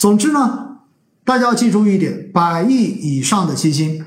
总之呢，大家要记住一点：百亿以上的基金，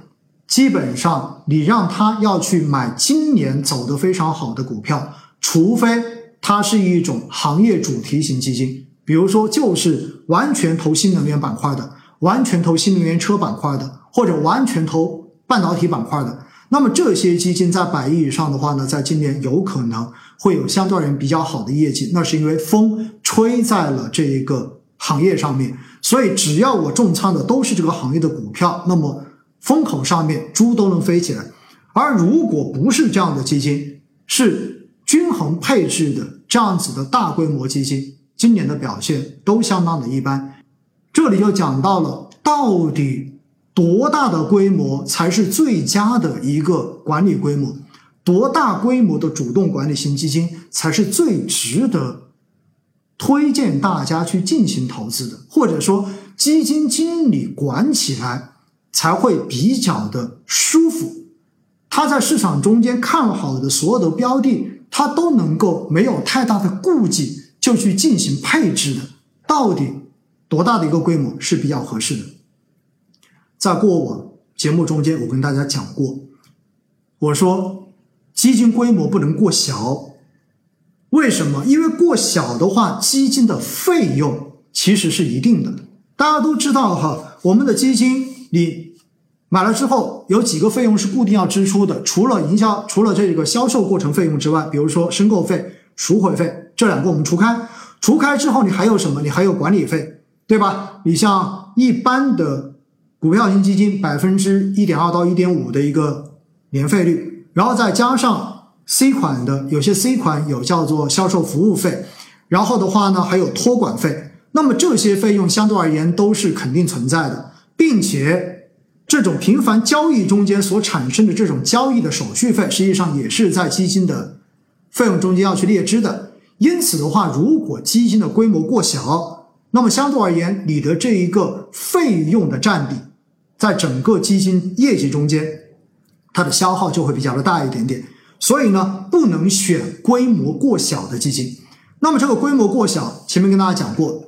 基本上你让他要去买今年走得非常好的股票，除非它是一种行业主题型基金，比如说就是完全投新能源板块的，完全投新能源车板块的，或者完全投半导体板块的。那么这些基金在百亿以上的话呢，在今年有可能会有相对而言比较好的业绩，那是因为风吹在了这一个行业上面，所以只要我重仓的都是这个行业的股票，那么风口上面猪都能飞起来。而如果不是这样的基金，是均衡配置的这样子的大规模基金，今年的表现都相当的一般。这里就讲到了到底。多大的规模才是最佳的一个管理规模？多大规模的主动管理型基金才是最值得推荐大家去进行投资的？或者说，基金经理管起来才会比较的舒服？他在市场中间看好的所有的标的，他都能够没有太大的顾忌就去进行配置的。到底多大的一个规模是比较合适的？在过往节目中间，我跟大家讲过，我说基金规模不能过小，为什么？因为过小的话，基金的费用其实是一定的。大家都知道哈，我们的基金你买了之后，有几个费用是固定要支出的，除了营销，除了这个销售过程费用之外，比如说申购费、赎回费这两个我们除开，除开之后你还有什么？你还有管理费，对吧？你像一般的。股票型基金百分之一点二到一点五的一个年费率，然后再加上 C 款的，有些 C 款有叫做销售服务费，然后的话呢还有托管费，那么这些费用相对而言都是肯定存在的，并且这种频繁交易中间所产生的这种交易的手续费，实际上也是在基金的费用中间要去列支的。因此的话，如果基金的规模过小，那么相对而言，你的这一个费用的占比。在整个基金业绩中间，它的消耗就会比较的大一点点，所以呢，不能选规模过小的基金。那么这个规模过小，前面跟大家讲过，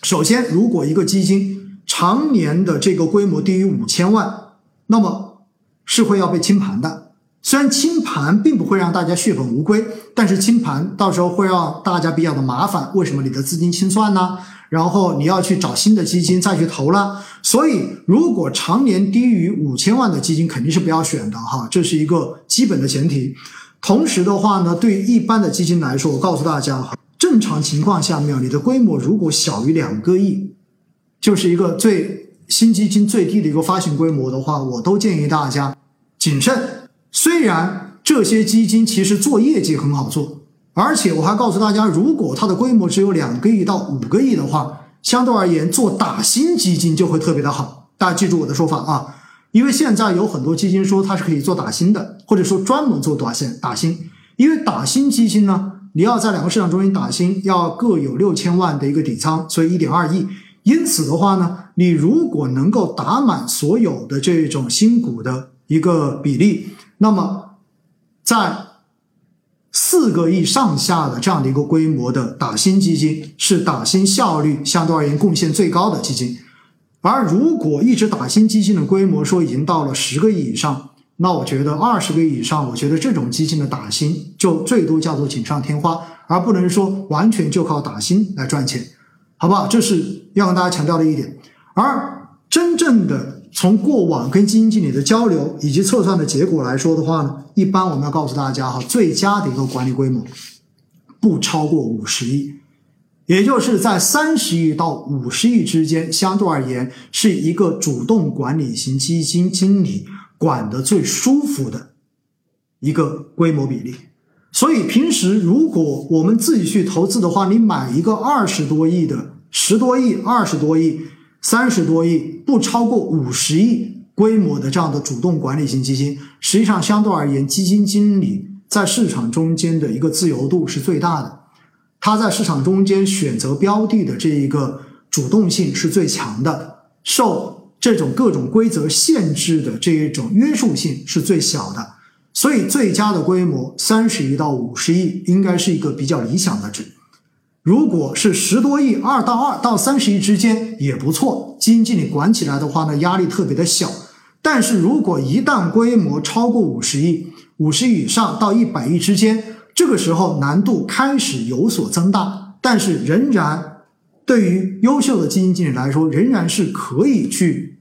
首先，如果一个基金常年的这个规模低于五千万，那么是会要被清盘的。虽然清盘并不会让大家血本无归，但是清盘到时候会让大家比较的麻烦。为什么你的资金清算呢？然后你要去找新的基金再去投了，所以如果常年低于五千万的基金肯定是不要选的哈，这是一个基本的前提。同时的话呢，对于一般的基金来说，我告诉大家哈，正常情况下面，你的规模如果小于两个亿，就是一个最新基金最低的一个发行规模的话，我都建议大家谨慎。虽然这些基金其实做业绩很好做。而且我还告诉大家，如果它的规模只有两个亿到五个亿的话，相对而言做打新基金就会特别的好。大家记住我的说法啊，因为现在有很多基金说它是可以做打新的，或者说专门做短线打新。因为打新基金呢，你要在两个市场中心打新，要各有六千万的一个底仓，所以一点二亿。因此的话呢，你如果能够打满所有的这种新股的一个比例，那么在四个亿上下的这样的一个规模的打新基金，是打新效率相对而言贡献最高的基金。而如果一直打新基金的规模说已经到了十个亿以上，那我觉得二十个亿以上，我觉得这种基金的打新就最多叫做锦上添花，而不能说完全就靠打新来赚钱，好不好？这是要跟大家强调的一点。而真正的。从过往跟基金经理的交流以及测算的结果来说的话呢，一般我们要告诉大家哈，最佳的一个管理规模不超过五十亿，也就是在三十亿到五十亿之间，相对而言是一个主动管理型基金经理管的最舒服的一个规模比例。所以平时如果我们自己去投资的话，你买一个二十多亿的、十多亿、二十多亿。三十多亿不超过五十亿规模的这样的主动管理型基金，实际上相对而言，基金经理在市场中间的一个自由度是最大的，他在市场中间选择标的的这一个主动性是最强的，受这种各种规则限制的这一种约束性是最小的，所以最佳的规模三十亿到五十亿应该是一个比较理想的值。如果是十多亿，二到二到三十亿之间也不错，基金经理管起来的话呢，压力特别的小。但是如果一旦规模超过五十亿，五十亿以上到一百亿之间，这个时候难度开始有所增大。但是仍然，对于优秀的基金经理来说，仍然是可以去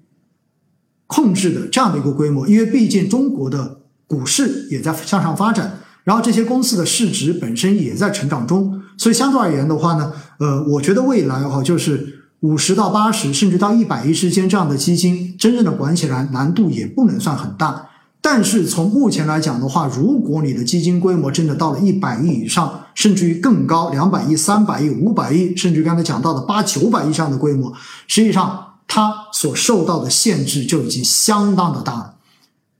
控制的这样的一个规模，因为毕竟中国的股市也在向上发展，然后这些公司的市值本身也在成长中，所以相对而言的话呢，呃，我觉得未来哈就是。五十到八十，甚至到一百亿之间，这样的基金真正的管起来难度也不能算很大。但是从目前来讲的话，如果你的基金规模真的到了一百亿以上，甚至于更高，两百亿、三百亿、五百亿，甚至刚才讲到的八九百亿这样的规模，实际上它所受到的限制就已经相当的大了。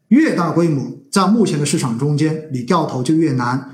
越大规模，在目前的市场中间，你掉头就越难。